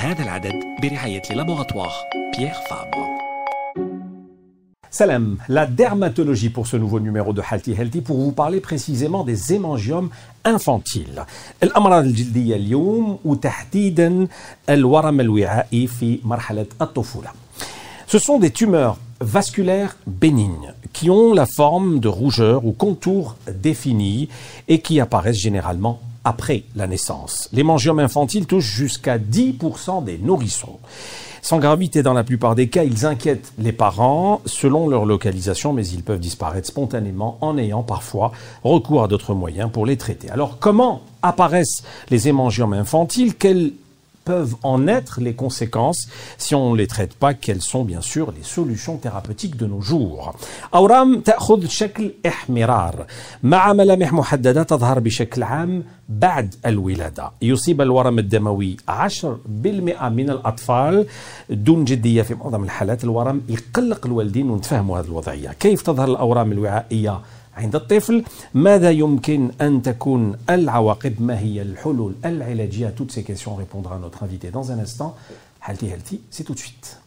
هذا العدد برعاية لابوغاتوار بيير فابر Salam, la dermatologie pour ce nouveau numéro de Healthy Healthy pour vous parler précisément des hémangiomes infantiles. الأمراض الجلدية اليوم وتحديدا الورم الوعائي في مرحلة الطفولة. Ce sont des tumeurs vasculaires bénignes qui ont la forme de rougeurs ou contours définis et qui apparaissent généralement après la naissance. L'hémangiome infantile touche jusqu'à 10% des nourrissons. Sans gravité dans la plupart des cas, ils inquiètent les parents selon leur localisation, mais ils peuvent disparaître spontanément en ayant parfois recours à d'autres moyens pour les traiter. Alors comment apparaissent les hémangiomes infantiles? Quels peuvent en être les conséquences si on ne les traite pas Quelles sont bien sûr les solutions thérapeutiques de nos jours. أورام تأخذ شكل احمرار مع ملامح محددة تظهر بشكل عام بعد الولادة يصيب الورم الدموي 10% من الأطفال دون جدية في معظم الحالات الورم يقلق الوالدين ونتفهموا هذه الوضعية كيف تظهر الأورام الوعائية عند الطفل ماذا يمكن أن تكون العواقب ما هي الحلول العلاجية toutes ces questions répondra notre invité dans un instant Healthy Healthy c'est tout de suite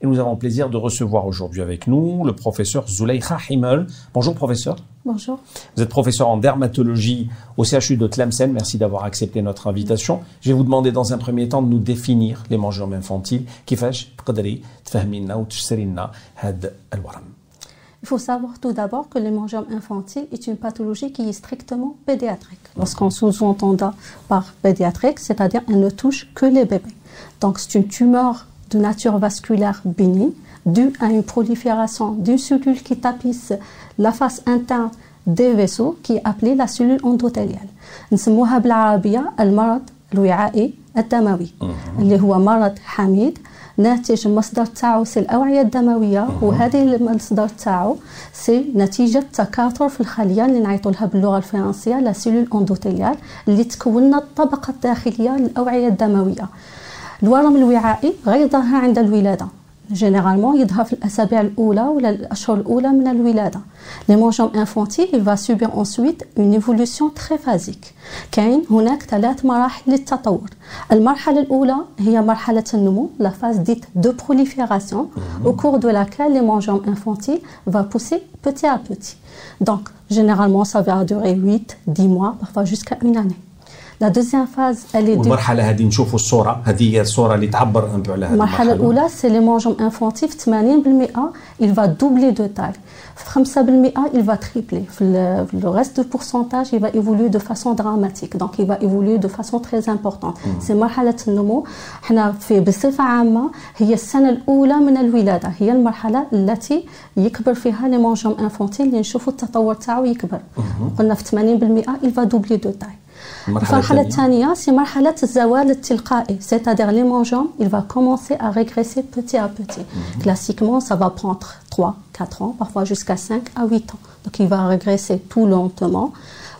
Et nous avons le plaisir de recevoir aujourd'hui avec nous le professeur Zuleika Himmel. Bonjour professeur. Bonjour. Vous êtes professeur en dermatologie au CHU de Tlemcen. Merci d'avoir accepté notre invitation. Je vais vous demander dans un premier temps de nous définir les mangeurs infantiles. كيفاش تقدري تفهمينا وتشسري لنا هذا الورم؟ Il faut savoir tout d'abord que l'hémangiome infantile est une pathologie qui est strictement pédiatrique. Lorsqu'on sous-entend par pédiatrique, c'est-à-dire elle ne touche que les bébés. Donc c'est une tumeur de nature vasculaire bénigne due à une prolifération d'une cellule qui tapisse la face interne des vaisseaux qui est appelée la cellule endothéliale. نسموها بالعربية المرض الوعائي الدموي اللي هو مرض حميد ناتج المصدر تاعو سي الأوعية الدموية وهذه المصدر تاعو سي نتيجة تكاثر في الخلية اللي نعيطوا لها باللغة الفرنسية لا سيلول اندوتيليال اللي تكون الطبقة الداخلية للأوعية الدموية الورم الوعائي غير ظاهر عند الولادة جينيرالمون يظهر في الأسابيع الأولى ولا الأشهر الأولى من الولادة ليمونجوم انفونتيل il va subir ensuite une évolution très phasique كاين هناك ثلاث مراحل للتطور المرحلة الأولى هي مرحلة النمو la phase dite de prolifération au cours de laquelle l'hémangiome infantile va pousser petit à petit donc généralement ça va durer 8 10 mois parfois jusqu'à une année La deuxième phase, elle est de... والمرحلة هذه نشوفوا الصورة هذه هي الصورة اللي تعبر ان على هذه المرحلة الأولى سي لي مونجوم انفونتيف 80% il va doubler de taille في 5% il va tripler في le reste de pourcentage il va évoluer de façon dramatique donc il va évoluer de façon très importante سي مرحلة النمو احنا في بصفة عامة هي السنة الأولى من الولادة هي المرحلة التي يكبر فيها لي مونجوم انفونتيل اللي نشوفوا التطور تاعو يكبر قلنا في 80% il va doubler de taille المرحلة الثانية سي مرحلة الزوال التلقائي c'est-à-dire l'hémangiome il va commencer à régresser petit à petit classiquement ça va prendre 3 4 ans parfois jusqu'à 5 à 8 ans donc il va régresser tout lentement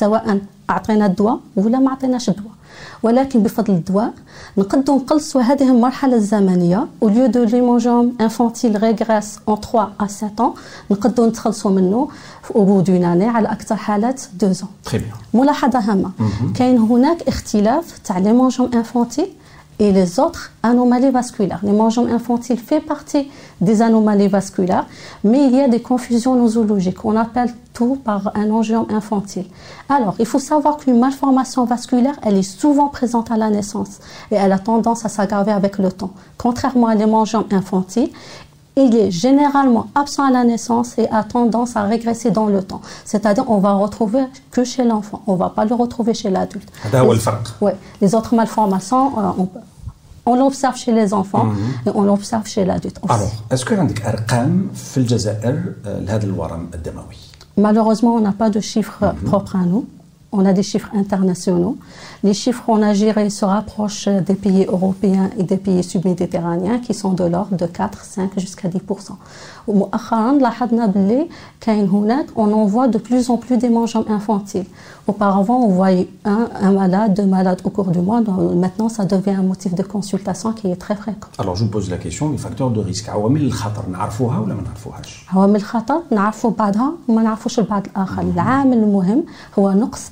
سواء أعطينا الدواء ولا ما أعطيناش الدواء. ولكن بفضل الدواء نقدروا نقلصوا هذه المرحلة الزمنية أو ليو دو ليمونجوم انفانتيل ريغريس اون 3 ا 7 ans نقدروا نتخلصوا منه أو بو دون اني على أكثر حالات 2 ans. ملاحظة هامة. كاين هناك اختلاف تاع ليمونجوم انفانتيل et les autres anomalies vasculaires. L'hémangiome infantile fait partie des anomalies vasculaires, mais il y a des confusions nosologiques. On appelle tout par un angiome infantile. Alors, il faut savoir qu'une malformation vasculaire, elle est souvent présente à la naissance et elle a tendance à s'aggraver avec le temps. Contrairement à l'hémangiome infantile, il est généralement absent à la naissance et a tendance à régresser dans le temps. C'est-à-dire on va retrouver que chez l'enfant, on ne va pas le retrouver chez l'adulte. Les, les autres malformations, on, on l'observe chez les enfants mhm. et on l'observe chez l'adulte. Alors, est-ce que vous avez des chiffres Malheureusement, on n'a pas de chiffres mhm. propres à nous on a des chiffres internationaux. Les chiffres qu'on a gérés se rapprochent des pays européens et des pays subméditerranéens qui sont de l'ordre de 4, 5 jusqu'à 10%. ومؤخرا لاحظنا باللي كاين هناك on en voit de plus en plus des mangeants infantiles. Auparavant, on voyait un, un malade, deux malades au cours du mois. Donc, maintenant, ça devient un motif de consultation qui est très fréquent. Alors je vous pose la question, les facteurs de risque عوامل الخطر نعرفوها ولا ما نعرفوهاش؟ عوامل الخطر نعرفوا بعضها وما نعرفوش البعض الآخر العامل المهم هو نقص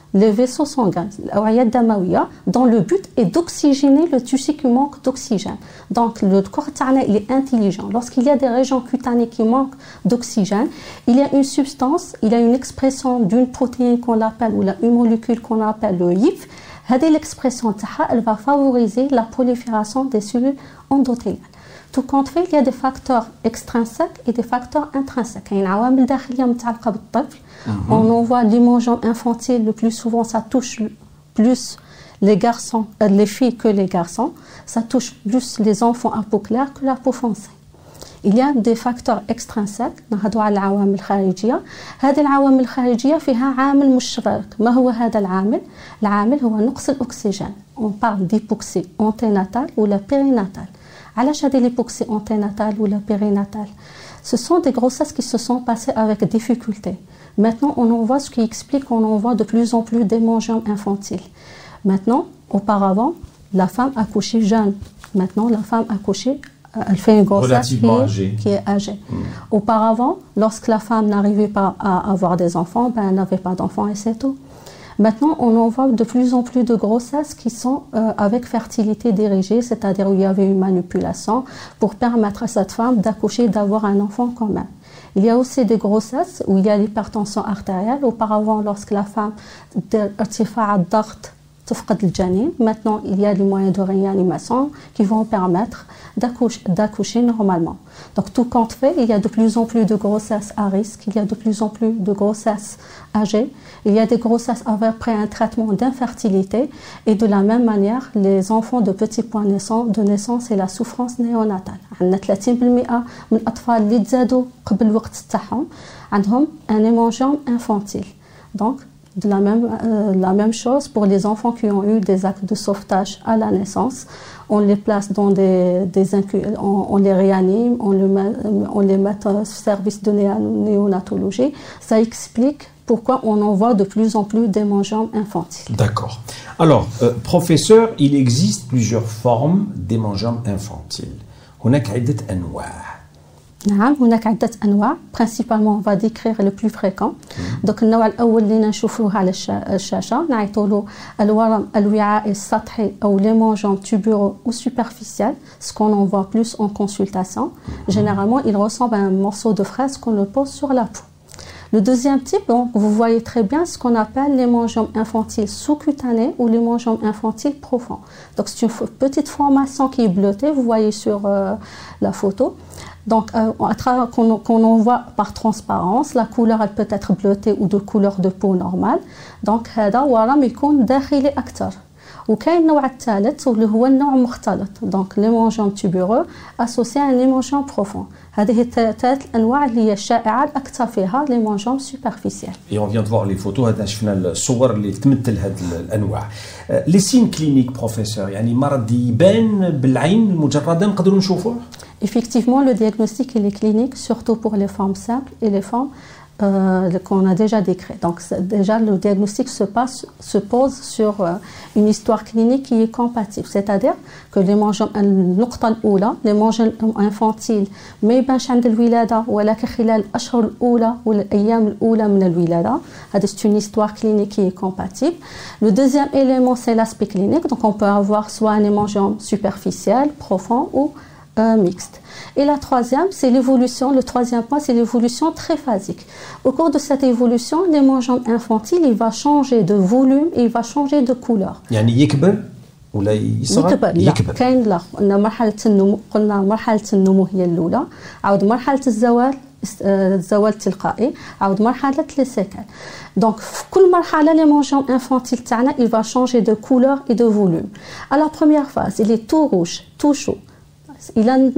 les vaisseaux sanguins, dans le but est d'oxygéner le tissu qui manque d'oxygène. Donc le corps il est intelligent. Lorsqu'il y a des régions cutanées qui manquent d'oxygène, il y a une substance, il y a une expression d'une protéine qu'on appelle ou une molécule qu'on appelle le YIF. L'expression elle va favoriser la prolifération des cellules endothéliales. Tout compte fait, il y a des facteurs extrinsèques et des facteurs intrinsèques. Il y a une عوامل داخلية متعلقة بالطفل Mhm. On en voit l'hémangiome infantile, le plus souvent, ça touche plus les garçons, euh, les filles que les garçons. Ça touche plus les enfants à peau claire que la peau foncée. Il y a des facteurs extrinsèques نهضوا على العوامل الخارجية هذه العوامل الخارجية فيها عامل مشترك ما هو هذا العامل العامل هو نقص الأكسجين on parle d'hypoxie anténatale ou la périnatale علاش هذه l'hypoxie anténatale ou la périnatale ce sont des grossesses qui se sont passées avec difficulté Maintenant, on en voit ce qui explique qu'on en voit de plus en plus d'hémangiomes infantiles. Maintenant, auparavant, la femme accouchait jeune. Maintenant, la femme accouchait, euh, elle fait une grossesse qui est, qui est, âgée. Hmm. Auparavant, lorsque la femme n'arrivait pas à avoir des enfants, ben, elle n'avait pas d'enfants et c'est tout. Maintenant, on en voit de plus en plus de grossesses qui sont euh, avec fertilité dirigée, c'est-à-dire où il y avait une manipulation pour permettre à cette femme d'accoucher, d'avoir un enfant quand même. Il y a aussi des grossesses où il y a l'hypertension artérielle. Auparavant, lorsque la femme Maintenant, il y a des moyens de réanimation qui vont permettre d'accoucher normalement. Donc, tout compte fait, il y a de plus en plus de grossesses à risque, il y a de plus en plus de grossesses âgées, il y a des grossesses après un traitement d'infertilité, et de la même manière, les enfants de petits points de naissance et la souffrance néonatale. عندنا 30% من الأطفال اللي تزادوا قبل الوقت تاعهم عندهم un hémangiome infantile. Donc, de la même, euh, la même chose pour les enfants qui ont eu des actes de sauvetage à la naissance. On les place dans des, des on, on, les réanime, on, le met, on les met au service de néonatologie. Ça explique pourquoi on en voit de plus en plus d'hémangiomes infantiles. D'accord. Alors, euh, professeur, il existe plusieurs formes d'hémangiomes infantiles. هناك عدة أنواع نعم هناك عدة أنواع برينسيبالمون va décrire le plus fréquent دوك النوع الأول اللي نشوفوه على الشاشة نعيطوا له الورم الوعائي السطحي أو لي مونجون تubéreux ou superficiel ce qu'on en voit plus en consultation généralement il ressemble à un morceau de fraise qu'on le pose sur la peau Le deuxième type, donc, vous voyez très bien ce qu'on appelle l'hémangiome infantile sous-cutané ou l'hémangiome infantile profond. Donc, c'est une petite formation qui est bleutée, vous voyez sur euh, la photo. Donc, euh, à travers qu'on en voit par transparence, la couleur elle peut être bleutée ou de couleur de peau normale. Donc, هذا ورم يكون داخلي أكثر. وكاين النوع الثالث واللي هو النوع مختلط دونك ليمونجون تيبورو اسوسي ان ليمونجون بروفون هذه الثلاث الانواع اللي هي الشائعه الاكثر فيها ليمونجون سوبرفيسيال اي اون فيان دو لي فوتو هذا شفنا الصور اللي تمثل هذه الانواع لي سين كلينيك بروفيسور يعني مرض يبان بالعين المجرده نقدروا نشوفوه Effectivement, le diagnostic il est clinique, surtout pour les formes simples et les formes euh, qu'on a déjà décrit. Donc déjà le diagnostic se, passe, se pose sur euh, une histoire clinique qui est compatible, c'est-à-dire que les mangeons النقطة الأولى les mangeons infantiles ما يبانش عند الولادة ولكن خلال الأشهر الأولى والأيام الأولى من الولادة هذا c'est une histoire clinique qui est compatible. Le deuxième élément c'est l'aspect clinique, donc on peut avoir soit un hémangiome superficiel, profond ou euh, mixte. Et la troisième, c'est l'évolution. Le troisième point, c'est l'évolution très phasique. Au cours de cette évolution, l'hémangiome infantile, il va changer de volume et il va changer de couleur. يعني يكبر ولا يصغر؟ يكبر لا كاين لا قلنا مرحلة النمو قلنا مرحلة النمو هي الأولى عاود مرحلة الزوال الزوال التلقائي عاود مرحله لي سيكال دونك في كل مرحله لي مونجون انفانتيل تاعنا il va changer de couleur et de volume à la première phase il est tout rouge tout chaud الى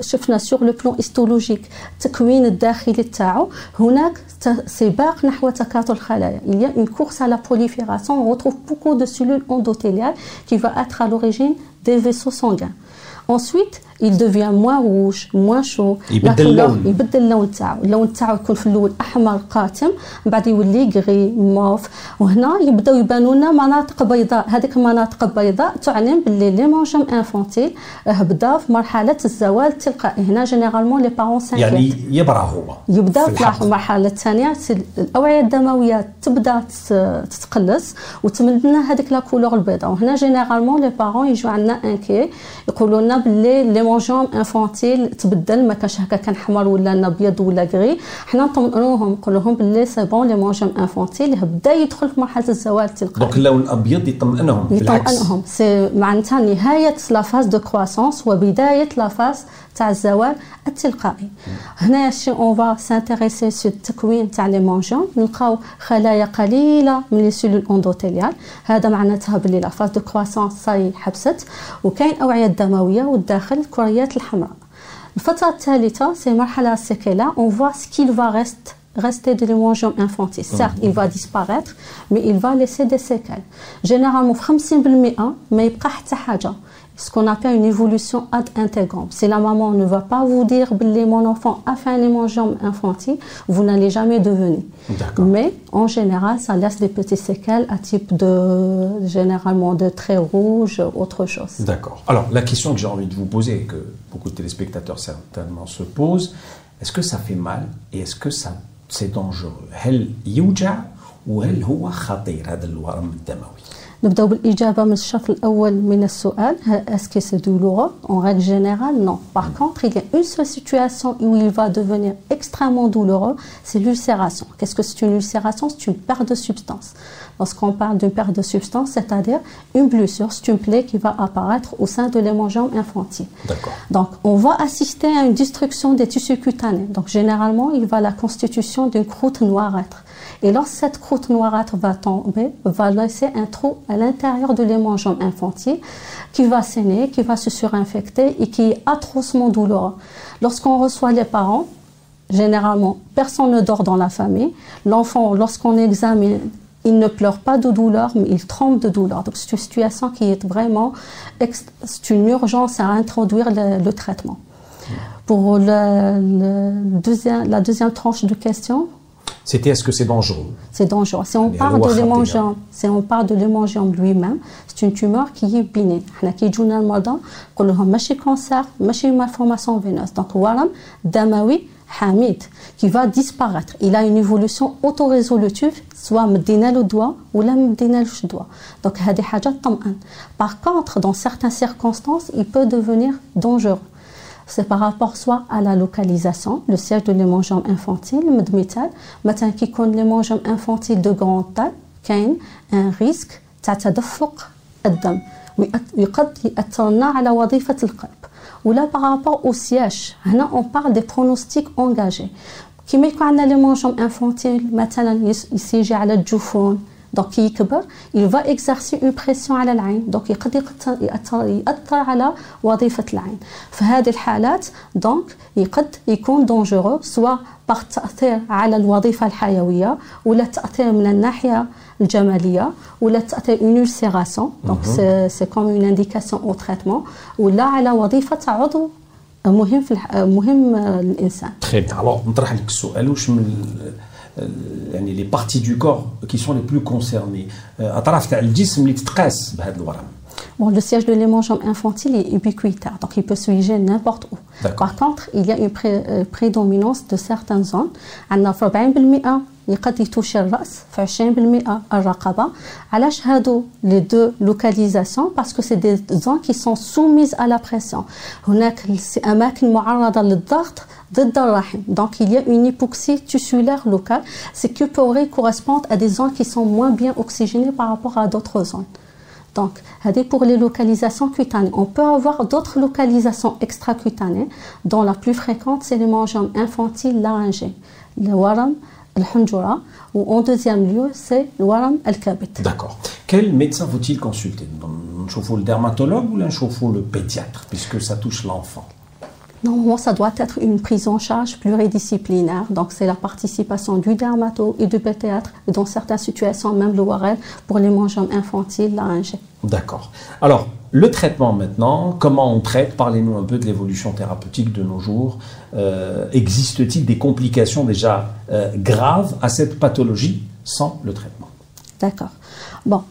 شفنا سور لو بلون هيستولوجيك التكوين الداخلي تاعو هناك سباق نحو تكاثر الخلايا il y a une course à la prolifération on retrouve beaucoup de cellules endothéliales qui va être à l'origine des vaisseaux sanguins ensuite il devient moins rouge moins chaud. يبدل اللون يبدل اللون تاعو اللون تاعو يكون في الأول أحمر قاتم من بعد يولي غري موف وهنا يبداو يبانوا لنا مناطق بيضاء. هذيك المناطق البيضاء تعلن باللي لي مونجوم انفونتيل بدا في مرحلة الزوال التلقائي. هنا جينيرالمون لي بارون يعني يبرى هو يبدأ في المرحله الثانية الأوعية الدموية تبدأ تتقلص وتمد لنا هذيك لا كولور البيضاء. وهنا جينيرالمون لي بارون يجوا عندنا انكي يقولوا لنا باللي مونجون انفونتيل تبدل ما كانش هكا كان حمر ولا أبيض ولا غري حنا نطمئنوهم نقول لهم باللي سي بون لي مونجون انفونتيل بدأ يدخل في مرحلة الزوال التلقائي دونك اللون الأبيض يطمئنهم يطمئنهم سي معناتها نهاية لا فاز دو كرواسونس وبداية لا فاز تاع الزوال التلقائي. هنا شي اون فا سانتيريسي سو التكوين تاع لي مونجون نلقاو خلايا قليلة من لي سيلول اندوتيليال هذا معناتها بلي لا فاز دو كرواسونس صاي حبست. وكاين أوعية دموية والداخل الكريات الحمراء. الفترة الثالثة سي مرحلة سيكيلا اون فوا سكيل فا ريست rester de l'hémangiome infantile. Certes, il va disparaître, mais il va laisser des séquelles. Généralement, 50% ما يبقى حتى حاجة. Ce qu'on appelle une évolution ad intégrante. Si la maman ne va pas vous dire mon enfant a fait un hémangiome infantile, vous n'allez jamais devenir. Mais en général, ça laisse des petits séquelles à type de, généralement de traits rouges, autre chose. D'accord. Alors, la question que j'ai envie de vous poser, et que beaucoup de téléspectateurs certainement se posent, est-ce que ça fait mal et est-ce que ça c'est dangereux? هل يوجع وهل هو خطير هذا الورم الدموي نبداو بالاجابه من الشق الاول من السؤال اسكو سي douloureux en règle générale non par contre il y a une seule situation où il va devenir extrêmement douloureux c'est l'ulcération qu'est-ce que c'est une ulcération c'est une perte de substance lorsqu'on parle d'une perte de substance c'est-à-dire une blessure c'est une plaie qui va apparaître au sein de l'hémangiome infantile donc on va assister à une destruction des tissus cutanés donc généralement il va la constitution d'une croûte noirâtre et lorsque cette croûte noirâtre va tomber, va laisser un trou à l'intérieur de l'hémangiome infantile qui va saigner, qui va se surinfecter et qui est atrocement douloureux. Lorsqu'on reçoit les parents, généralement, personne ne dort dans la famille. L'enfant, lorsqu'on examine, il ne pleure pas de douleur, mais il tremble de douleur. Donc c'est une situation qui est vraiment, c'est une urgence à introduire le, traitement. Pour le, deuxième, la deuxième tranche de question, c'était est-ce que c'est dangereux C'est dangereux. Si on parle de l'hémangiome, si on parle de l'hémangiome lui-même, c'est une tumeur qui est bénigne. حنا كيجونا المرضى نقول لهم ماشي كونسير ماشي malformation veineuse. Donc ورم دموي حميد qui va disparaître. Il a une évolution autorésolutive soit مدينا له دواء ولا ما مدينالوش دواء. Donc هذه حاجه تطمئن. Par contre, dans certaines circonstances, il peut devenir dangereux c'est par rapport soit à la localisation, le siège de l'hémangiome infantile, مدمثال مثلا كي يكون l'hémangiome infantile de grande taille كاين un risque تاع تدفق الدم وقد يأثر لنا على وظيفة القلب ولا par rapport au siège هنا on parle des pronostics engagés كيما يكون عندنا ليمونجوم انفونتيل مثلا يسيجي على الجفون دونك يكبر il va exercer une pression على العين دونك يقدر يأثر, يأثر على وظيفة العين في هذه الحالات دونك يقد يكون دونجورو سواء باغ التأثير على الوظيفة الحيوية ولا التأثير من الناحية الجمالية ولا تأثير اون ulcération. دونك سي كوم اون انديكاسيون أو تريتمون ولا على وظيفة عضو مهم في مهم للانسان. الوغ نطرح لك السؤال واش من les parties du corps qui sont les plus concernées Bon, le siège de l'hémangiome infantile est ubiquitaire, donc il peut se loger n'importe où. Par contre, il y a une prédominance de certaines zones. عندنا في 40% يقد يتوشي الراس في 20% الرقبه علاش هادو لي دو لوكاليزاسيون باسكو سي دي زون كي سون سوميز à la pression هناك اماكن معرضه للضغط ضد الرحم donc il y a une hypoxie tissulaire locale ce qui pourrait correspondre à des zones qui sont moins bien oxygénées par rapport à d'autres zones Donc, c'est pour les localisations cutanées. On peut avoir d'autres localisations extracutanées, dont la plus fréquente, c'est les mangiomes infantiles laryngés, le waram, le hunjura, ou en deuxième lieu, c'est le waram al-kabit. D'accord. Quel médecin faut-il consulter? Un le dermatologue ou un le pédiatre, puisque ça touche l'enfant Normalement, ça doit être une prise en charge pluridisciplinaire. Donc, c'est la participation du dermato et du pédiatre, et dans certaines situations, même le ORL pour les mangiomes infantiles laryngés. D'accord. Alors, le traitement maintenant, comment on traite Parlez-nous un peu de l'évolution thérapeutique de nos jours. Euh, existe-t-il des complications déjà euh, graves à cette pathologie sans le traitement? D'accord. Bon,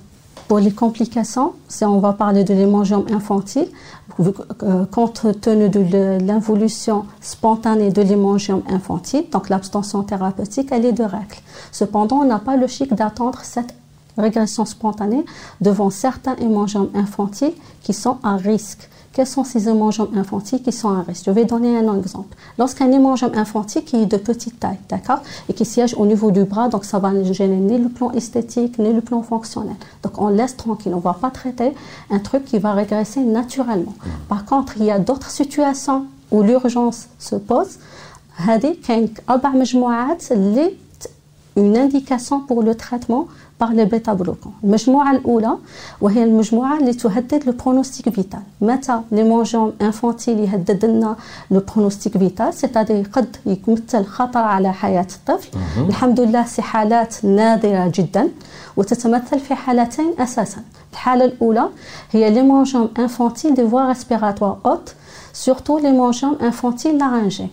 pour les complications, si on va parler de l'hémangiome infantile, euh, compte tenu de l'involution spontanée de l'hémangiome infantile, donc l'abstention thérapeutique, elle est de règle. Cependant, on n'a pas le chic d'attendre cette régression spontanée devant certains hémangiomes infantiles qui sont à risque. Quels sont ces hémangiomes infantiles qui sont à risque? Je vais donner un exemple. Lorsqu'un hémangiome infantile qui est de petite taille, d'accord, et qui siège au niveau du bras, donc ça va ne gêner ni le plan esthétique ni le plan fonctionnel. Donc on laisse tranquille, on ne va pas traiter un truc qui va régresser naturellement. Par contre, il y a d'autres situations où l'urgence se pose. une indication pour le traitement par les bêta-bloquants. المجموعة الأولى وهي المجموعة اللي تهدد لو برونوستيك فيتال متى لي مونجون انفونتيل يهدد لنا لو برونوستيك فيتال سيتادي قد يمثل خطر على حياة الطفل الحمد لله سي حالات نادرة جدا وتتمثل في حالتين أساسا الحالة الأولى هي لي مونجون انفونتيل دي فوا ريسبيراتوار اوت surtout les hémangiomes infantiles laryngés.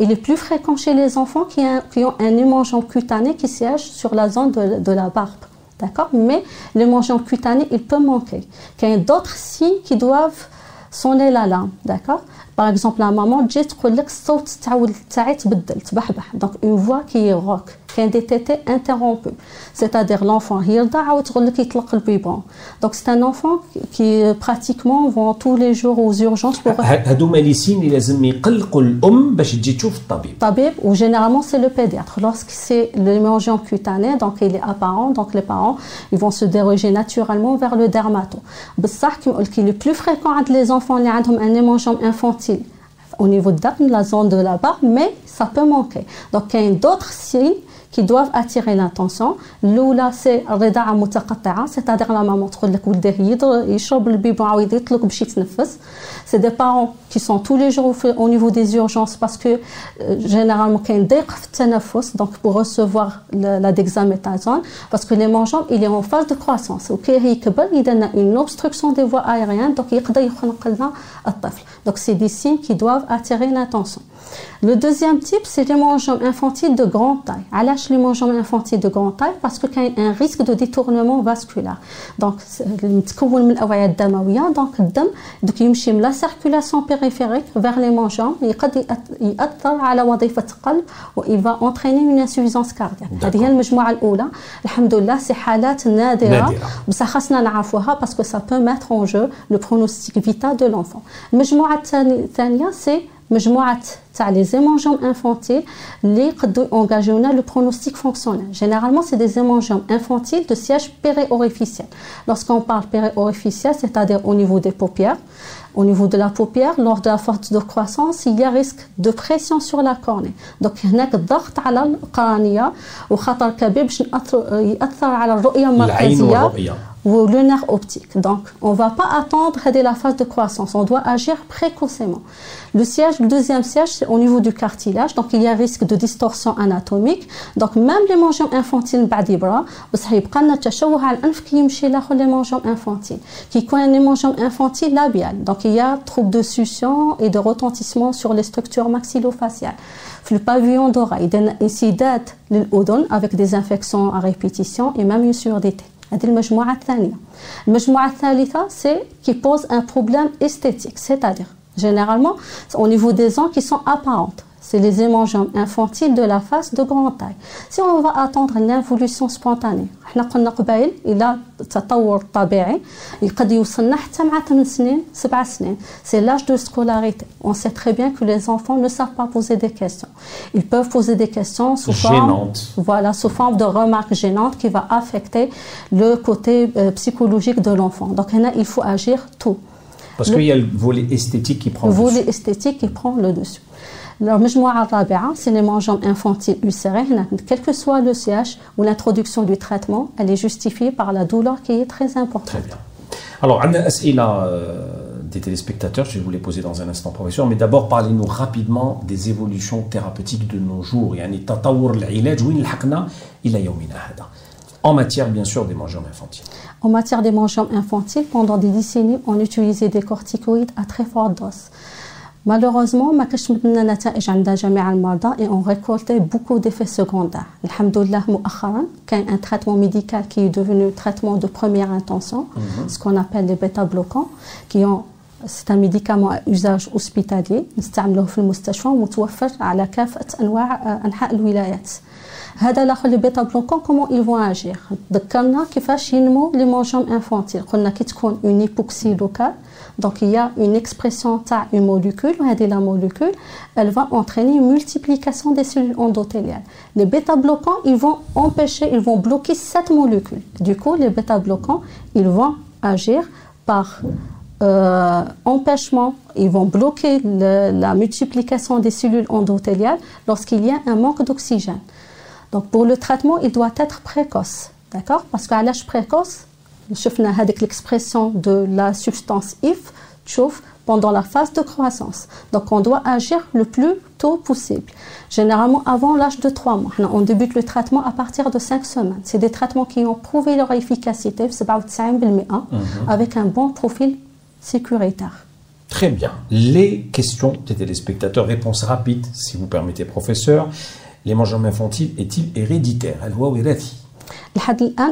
il est plus fréquent chez les enfants qui, ont un hémangiome cutané qui siège sur la zone de, la barbe. D'accord Mais l'hémangiome cutané, il peut manquer. Il y a d'autres signes qui doivent sonner l'alarme. D'accord Par exemple, la maman dit donc une voix qui est rock. كاين دي تيتي انترومبو c'est-à-dire l'enfant يرضع وتقول لك يطلق البيبون دونك سي ان انفون كي براتيكمون فون تو لي جور aux urgences pour هادوما لي سين اللي لازم يقلقوا الام باش تجي تشوف الطبيب الطبيب و généralement c'est le pédiatre lorsque c'est l'hémangiome cutané donc il est apparent donc les parents ils vont se diriger naturellement vers le dermato بصح كيما قلت لي le plus fréquent عند les enfants اللي عندهم un hémangiome infantile au niveau de la zone de la barbe mais ça peut manquer donc il y a d'autres signes qui doivent attirer l'attention. L'oula, c'est الرضاعة متقطعة, c'est-à-dire la maman تقول لك ولده يشرب البيبون عاود يطلق باش يتنفس. C'est des parents qui sont tous les jours au niveau des urgences parce que euh, généralement كاين ضيق في التنفس donc pour recevoir la dexaméthasone parce que les mangeants il est en phase de croissance وكي يكبر يدنا une obstruction des voies aériennes donc يقدر يخنق لنا الطفل. Donc c'est des signes qui doivent attirer l'attention. Le deuxième type, c'est les mangeants infantiles de grande taille. علاش les mangeants infantiles de grande taille parce que y a un risque de détournement vasculaire. Donc متكون من الأوعية الدموية donc الدم دوك يمشي من la circulation périphérique vers les mangeants يقد يأثر على وظيفة القلب و il va entraîner une insuffisance cardiaque. هذه هي المجموعة الأولى الحمد لله سي حالات نادرة بصح خاصنا نعرفوها parce que ça peut mettre en jeu le pronostic vital de l'enfant. المجموعة الثانية c'est مجموعة تاع les hémangiomes infantiles اللي يقدروا ينجاجيونا le pronostic fonctionnel. Généralement, c'est des hémangiomes infantiles de siège périorificiel. Lorsqu'on parle périorificiel, c'est-à-dire au niveau des paupières, au niveau de la paupière, lors de la forte de croissance, il y a risque de pression sur la cornée. Donc, هناك ضغط على القرنية وخطر كبير باش يأثر على الرؤية المركزية ou le nerf optique. Donc, on ne va pas attendre la phase de croissance, on doit agir précocement. Le siège, le deuxième siège, c'est au niveau du cartilage, donc il y a risque de distorsion anatomique. Donc, même les mangeons infantiles, bras, بس هيبقى لنا تشوه على الانف كي يمشي لاخر les mangeons infantiles. كي يكون les mangeons infantiles labiales. Donc, il y a trouble de succion et de retentissement sur les structures maxillofaciales. Le pavillon d'oreille, il y a une incidente avec des infections à répétition et même une surdité. هذه المجموعة الثانية المجموعة الثالثة سي qui pose un problème esthétique c'est-à-dire généralement au niveau des ans qui sont apparentes c'est les hémangiomes infantiles de la face de grande taille. Si on va attendre l'involution spontanée, احنا قلنا قبائل الى التطور الطبيعي يقد يوصلنا حتى مع 8 سنين 7 سنين. C'est l'âge de scolarité. On sait très bien que les enfants ne savent pas poser des questions. Ils peuvent poser des questions sous Gênantes. forme voilà, sous forme de remarques gênantes qui va affecter le côté euh, psychologique de l'enfant. Donc là, il faut agir tout. Parce Le- qu'il y a le volet esthétique qui prend Le le dessus. volet esthétique qui prend le dessus. المجموعة الرابعة c'est les mangeons infantiles ulcérés هنا quel que soit le CH ou l'introduction du traitement elle est justifiée par la douleur qui est très importante Très bien. Alors, on a أسئلة euh, des téléspectateurs, je vais vous les poser dans un instant, professeur, mais d'abord parlez-nous rapidement des évolutions thérapeutiques de nos jours, يعني تطور العلاج وين لحقنا إلى يومنا هذا. En matière, bien sûr, des mangeurs infantiles. En matière des mangeons infantiles, pendant des décennies, on utilisait des corticoïdes à très forte dose. Malheureusement, ما كانش مدنا نتائج عند جميع المرضى et on récoltait beaucoup d'effets secondaires. Alhamdoulilah, مؤخرا كان un traitement médical qui est devenu traitement de première intention, ce qu'on appelle les bêta-bloquants, qui ont c'est un médicament à usage hospitalier نستعملوه في المستشفى ومتوفر على كافة أنواع آه، أنحاء الولايات. هذا الاخر لي بيتا بلوكون كومون ils vont agir ذكرنا كيفاش ينمو لي مونجوم انفانتيل قلنا كي تكون اون ايبوكسي لوكال دونك il y a une expression تاع une molécule وهذه la molécule elle va entraîner une multiplication des cellules endothéliales les bêta bloquants ils vont empêcher ils vont bloquer cette molécule du coup les bêta bloquants ils vont agir par euh, empêchement, ils vont bloquer le- la multiplication des cellules endothéliales lorsqu'il y a un manque d'oxygène. Donc pour le traitement, il doit être précoce, d'accord Parce qu'à l'âge précoce, شفنا هذيك l'expression de la substance IF, تشوف pendant la phase de croissance. Donc on doit agir le plus tôt possible. Généralement avant l'âge de 3 mois. On débute le traitement à partir de 5 semaines. C'est des traitements qui ont prouvé leur efficacité, 97% avec un bon profil sécuritaire. Très bien. Les questions des téléspectateurs, réponse rapide, si vous permettez, professeur. Les mangeurs infantiles est-il héréditaire?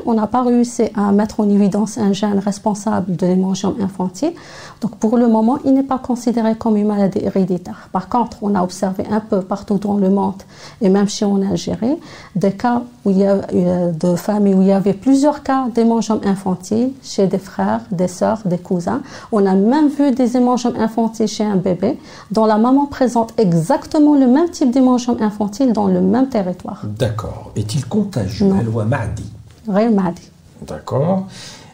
on n'a pas réussi à mettre en évidence un gène responsable de l'hémangiome infantile. Donc pour le moment, il n'est pas considéré comme une maladie héréditaire. Par contre, on a observé un peu partout dans le monde et même chez en Algérie des cas où il y a euh, de familles où il y avait plusieurs cas d'hémangiome infantile chez des frères, des sœurs, des cousins. On a même vu des hémangiomes infantiles chez un bébé dont la maman présente exactement le même type d'hémangiome infantile dans le même territoire. D'accord. Est-il contagieux? Non. à D'accord.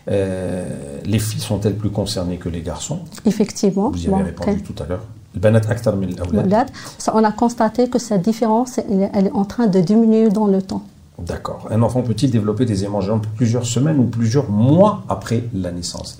Euh, les filles sont-elles plus concernées que les garçons? Effectivement. Vous y avez répondu tout à l'heure. On a constaté que cette différence elle est en train de diminuer dans le temps. D'accord. Un enfant peut-il développer des hémorragies plusieurs semaines ou plusieurs mois après la naissance?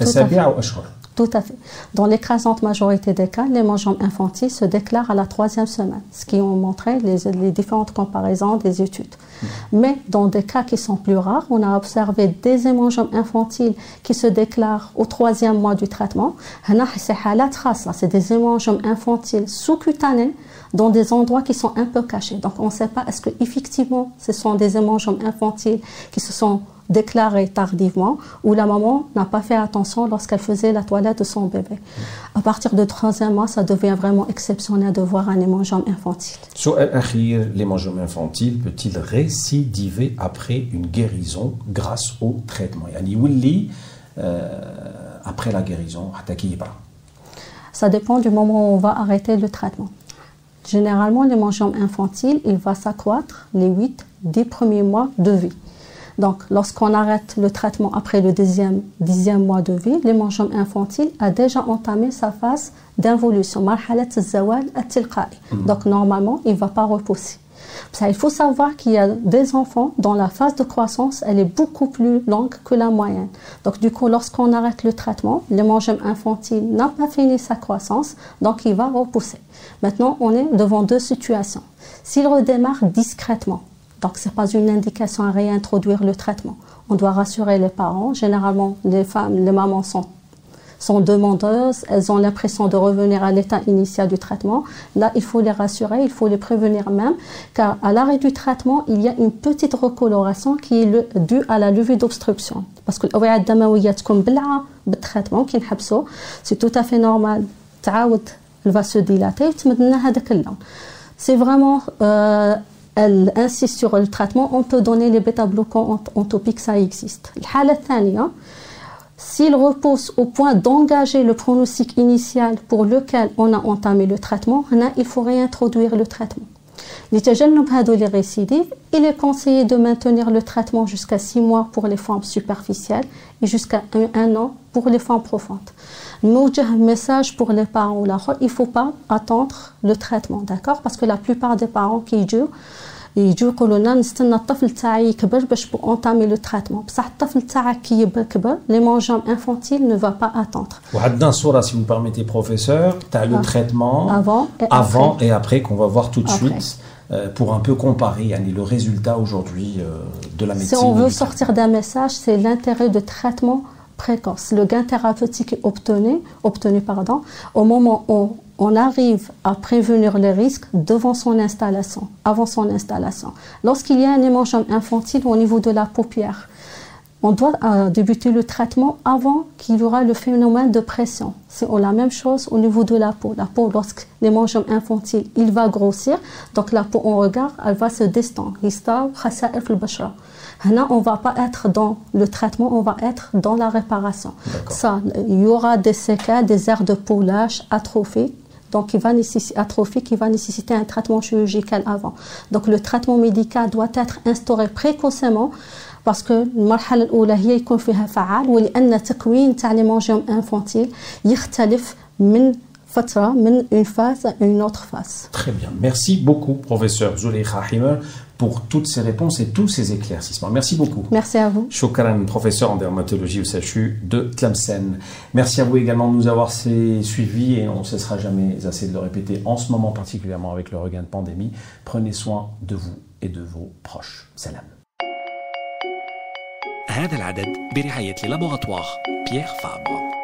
Tout à fait. Dans l'écrasante majorité des cas, les l'hémangiomes infantile se déclare à la troisième semaine, ce qui ont montré les, différentes comparaisons des études. Mmh. Mais dans des cas qui sont plus rares, on a observé des hémangiomes infantiles qui se déclarent au troisième mois du traitement. C'est des hémangiomes infantiles sous-cutanés dans des endroits qui sont un peu cachés. Donc on ne sait pas est-ce que effectivement ce sont des hémangiomes infantiles qui se sont déclaré tardivement ou la maman n'a pas fait attention lorsqu'elle faisait la toilette de son bébé. À partir de troisième mois, ça devient vraiment exceptionnel de voir un hémangome infantile. L'hémangome infantile peut-il récidiver après une guérison grâce au traitement? Euh, après la guérison Ça dépend du moment où on va arrêter le traitement. Généralement, l'hémangome infantile, il va s'accroître les 8-10 premiers mois de vie. Donc, lorsqu'on arrête le traitement après le dixième, dixième mois de vie, l'hémangiomme infantile a déjà entamé sa phase d'involution. Mm-hmm. Donc, normalement, il ne va pas repousser. Ça, il faut savoir qu'il y a des enfants dont la phase de croissance elle est beaucoup plus longue que la moyenne. Donc du coup, lorsqu'on arrête le traitement, l'hémangème infantile n'a pas fini sa croissance, donc il va repousser. Maintenant, on est devant deux situations. S'il redémarre discrètement, donc ce n'est pas une indication à réintroduire le traitement. On doit rassurer les parents. Généralement, les femmes, les mamans sont sont demandeuses, elles ont l'impression de revenir à l'état initial du traitement. Là, il faut les rassurer, il faut les prévenir même, car à l'arrêt du traitement, il y a une petite recoloration qui est le- due à la levée d'obstruction. Parce que الأوعية الدموية تكون بلعة بالتريتمون كي نحبسو سي تو تافي نورمال تعاود elle va se dilater وتمد لنا هذاك اللون. c'est vraiment, euh, elle insiste sur le traitement, on peut donner les bêta-bloquants entopiques, ça existe. S'il repose au point d'engager le pronostic initial pour lequel on a entamé le traitement, il faut réintroduire le traitement. Il est conseillé de maintenir le traitement jusqu'à 6 mois pour les formes superficielles et jusqu'à 1 an pour les formes profondes. Nous un message pour les parents il ne faut pas attendre le traitement, d'accord? Parce que la plupart des parents qui durent, يجوا يقولوا لنا نستنى الطفل تاعي يكبر باش بو اونتامي لو تريتمون بصح الطفل تاعك كي يكبر لي مونجوم انفانتيل ne va pas attendre وعندنا صوره si vous permettez professeur تاع لو traitement avant et avant après. et après qu'on va voir tout de après. suite euh, pour un peu comparer yani, le résultat aujourd'hui euh, de la médecine. Si on veut sortir d'un message, c'est l'intérêt de traitement précoce. Le gain thérapeutique est obtenu, obtenu pardon, au moment où on arrive à prévenir les risques devant son installation, avant son installation. Lorsqu'il y a un hémangiome infantile au niveau de la paupière, on doit euh, débuter le traitement avant qu'il y aura le phénomène de pression. C'est la même chose au niveau de la peau. La peau, lorsque l'hémangiome infantile, il va grossir, donc la peau, on regarde, elle va se distendre. Là, on va pas être dans le traitement, on va être dans la réparation. Ça, il y aura des séquelles, des aires de peau lâches, atrophiques, donc il va nécessiter, atrophique, il va nécessiter un traitement chirurgical avant. Donc le traitement médical doit être instauré précocement parce que المرحله الاولى هي يكون فيها فعال ولان تكوين تاع لي مونجيوم انفانتيل يختلف من فتره من une phase à une autre phase. Très bien. Merci beaucoup professeur Zuleikha Himer pour toutes ces réponses et tous ces éclaircissements. Merci beaucoup. Merci à vous. Shukran, professeur en dermatologie au CHU de Tlemcen. Merci à vous également de nous avoir suivis et on ne cessera jamais assez de le répéter en ce moment particulièrement avec le regain de pandémie. Prenez soin de vous et de vos proches. Salam. هذا العدد برعاية لابوغاتوار بيير فابر